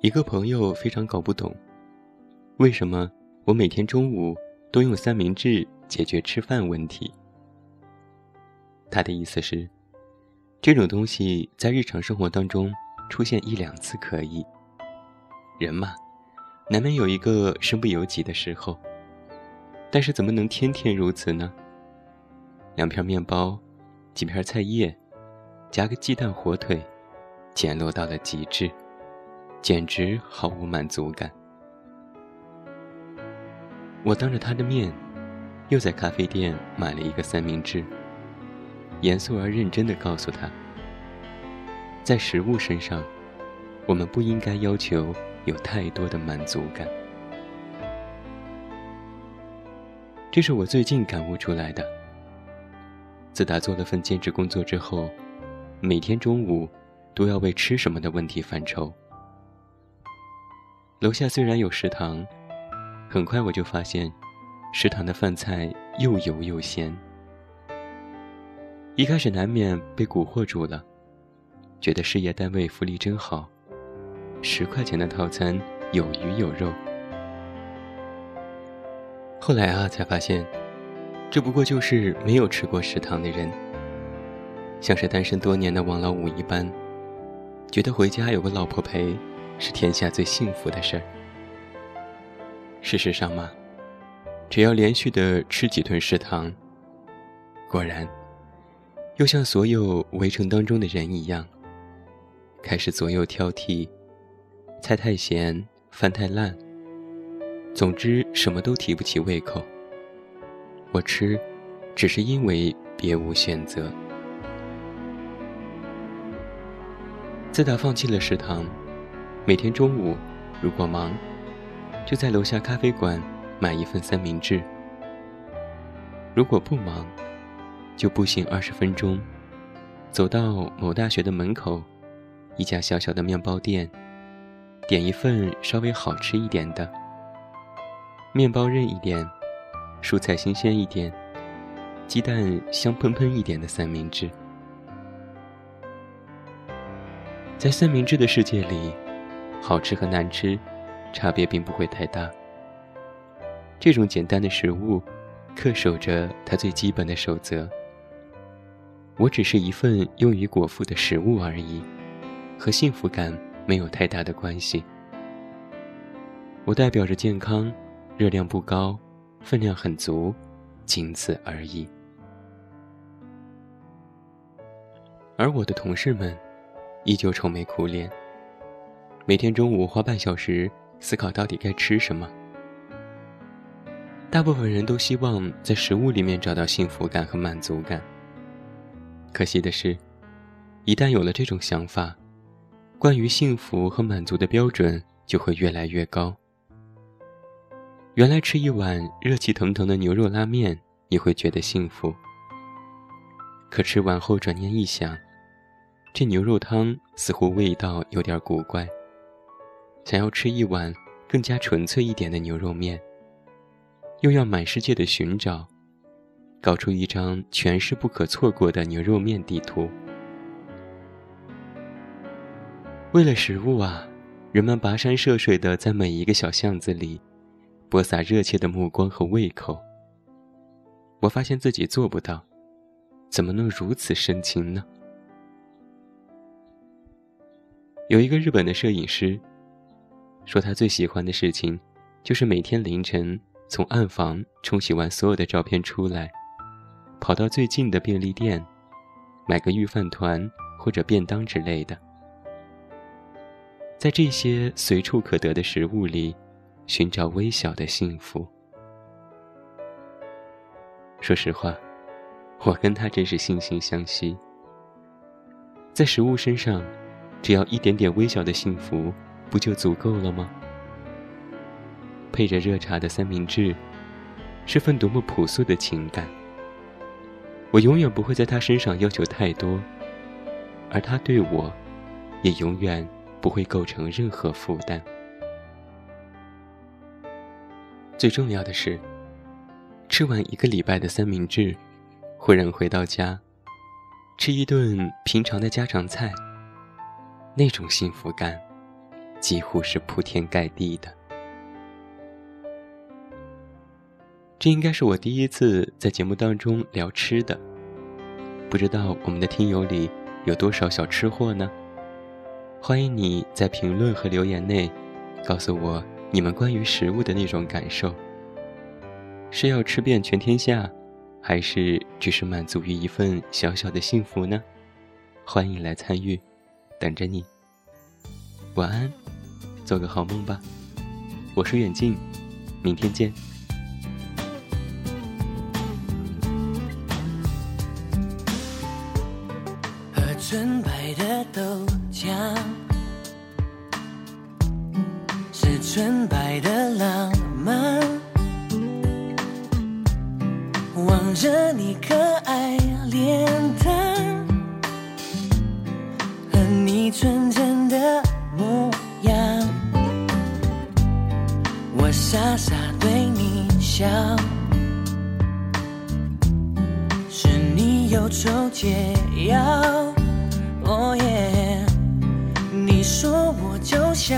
一个朋友非常搞不懂，为什么我每天中午都用三明治解决吃饭问题。他的意思是，这种东西在日常生活当中出现一两次可以，人嘛，难免有一个身不由己的时候。但是怎么能天天如此呢？两片面包，几片菜叶，夹个鸡蛋、火腿，简陋到了极致。简直毫无满足感。我当着他的面，又在咖啡店买了一个三明治。严肃而认真地告诉他，在食物身上，我们不应该要求有太多的满足感。这是我最近感悟出来的。自打做了份兼职工作之后，每天中午都要为吃什么的问题犯愁。楼下虽然有食堂，很快我就发现，食堂的饭菜又油又咸。一开始难免被蛊惑住了，觉得事业单位福利真好，十块钱的套餐有鱼有肉。后来啊，才发现，这不过就是没有吃过食堂的人，像是单身多年的王老五一般，觉得回家有个老婆陪。是天下最幸福的事儿。事实上嘛，只要连续的吃几顿食堂，果然，又像所有围城当中的人一样，开始左右挑剔，菜太咸，饭太烂，总之什么都提不起胃口。我吃，只是因为别无选择。自打放弃了食堂。每天中午，如果忙，就在楼下咖啡馆买一份三明治；如果不忙，就步行二十分钟，走到某大学的门口，一家小小的面包店，点一份稍微好吃一点的，面包韧一点，蔬菜新鲜一点，鸡蛋香喷喷一点的三明治。在三明治的世界里。好吃和难吃，差别并不会太大。这种简单的食物，恪守着它最基本的守则。我只是一份用于果腹的食物而已，和幸福感没有太大的关系。我代表着健康，热量不高，分量很足，仅此而已。而我的同事们，依旧愁眉苦脸。每天中午花半小时思考到底该吃什么。大部分人都希望在食物里面找到幸福感和满足感。可惜的是，一旦有了这种想法，关于幸福和满足的标准就会越来越高。原来吃一碗热气腾腾的牛肉拉面你会觉得幸福，可吃完后转念一想，这牛肉汤似乎味道有点古怪。想要吃一碗更加纯粹一点的牛肉面，又要满世界的寻找，搞出一张全是不可错过的牛肉面地图。为了食物啊，人们跋山涉水的在每一个小巷子里，播撒热切的目光和胃口。我发现自己做不到，怎么能如此深情呢？有一个日本的摄影师。说他最喜欢的事情，就是每天凌晨从暗房冲洗完所有的照片出来，跑到最近的便利店，买个御饭团或者便当之类的，在这些随处可得的食物里，寻找微小的幸福。说实话，我跟他真是惺惺相惜。在食物身上，只要一点点微小的幸福。不就足够了吗？配着热茶的三明治，是份多么朴素的情感。我永远不会在他身上要求太多，而他对我，也永远不会构成任何负担。最重要的是，吃完一个礼拜的三明治，忽然回到家，吃一顿平常的家常菜，那种幸福感。几乎是铺天盖地的。这应该是我第一次在节目当中聊吃的，不知道我们的听友里有多少小吃货呢？欢迎你在评论和留言内告诉我你们关于食物的那种感受。是要吃遍全天下，还是只是满足于一份小小的幸福呢？欢迎来参与，等着你。晚安，做个好梦吧。我是远近，明天见。说我就像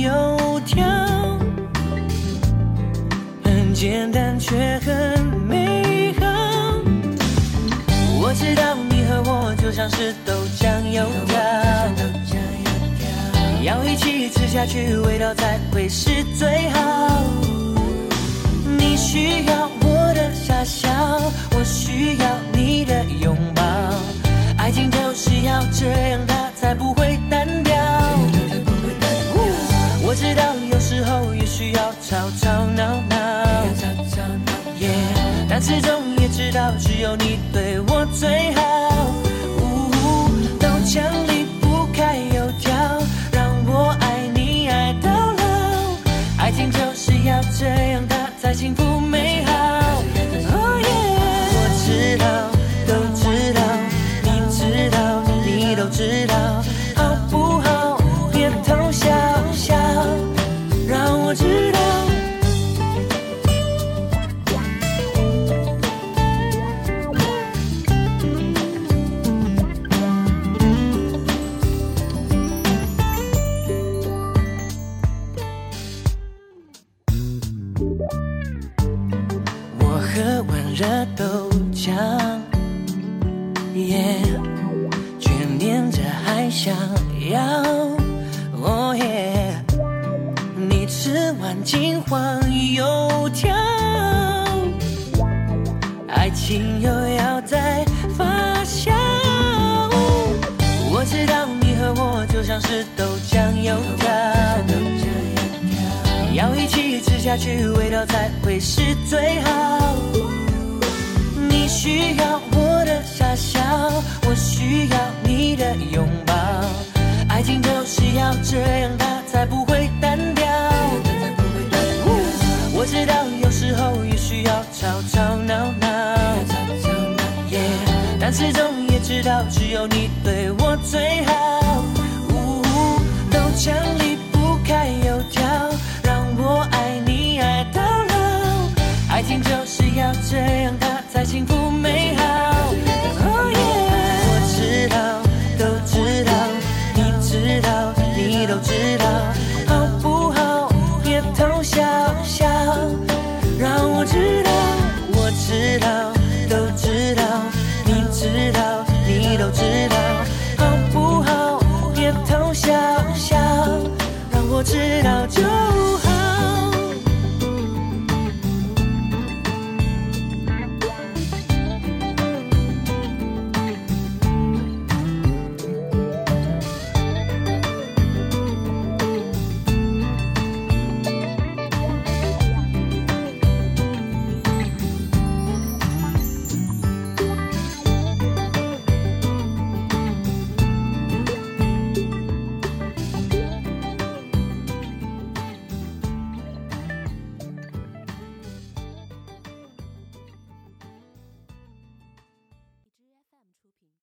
油条，很简单却很美好。我知道你和我就像是豆浆油条，要一起吃下去，味道才会是最好。你需要我的傻笑，我需要你的拥抱。爱情就是要这样，它才不会单吵吵闹闹，耶，但始终也知道只有你对我最好。呜豆浆离不开油条，让我爱你爱到老。爱情就是要这样，它才幸福热豆浆，耶，却念着还想要，哦耶，你吃完金黄油条，爱情又要再发酵。我知道你和我就像是豆浆油条。要一起吃下去，味道才会是最好。知道只有你对我最好。呜，豆浆离不开油条，让我爱你爱到老。爱情就是要这样，它才幸福美好。哦耶，我知道，都知道，你知道，你都知道，好不好？别偷笑笑，让我知道，我知道，都知道，你知道，知道。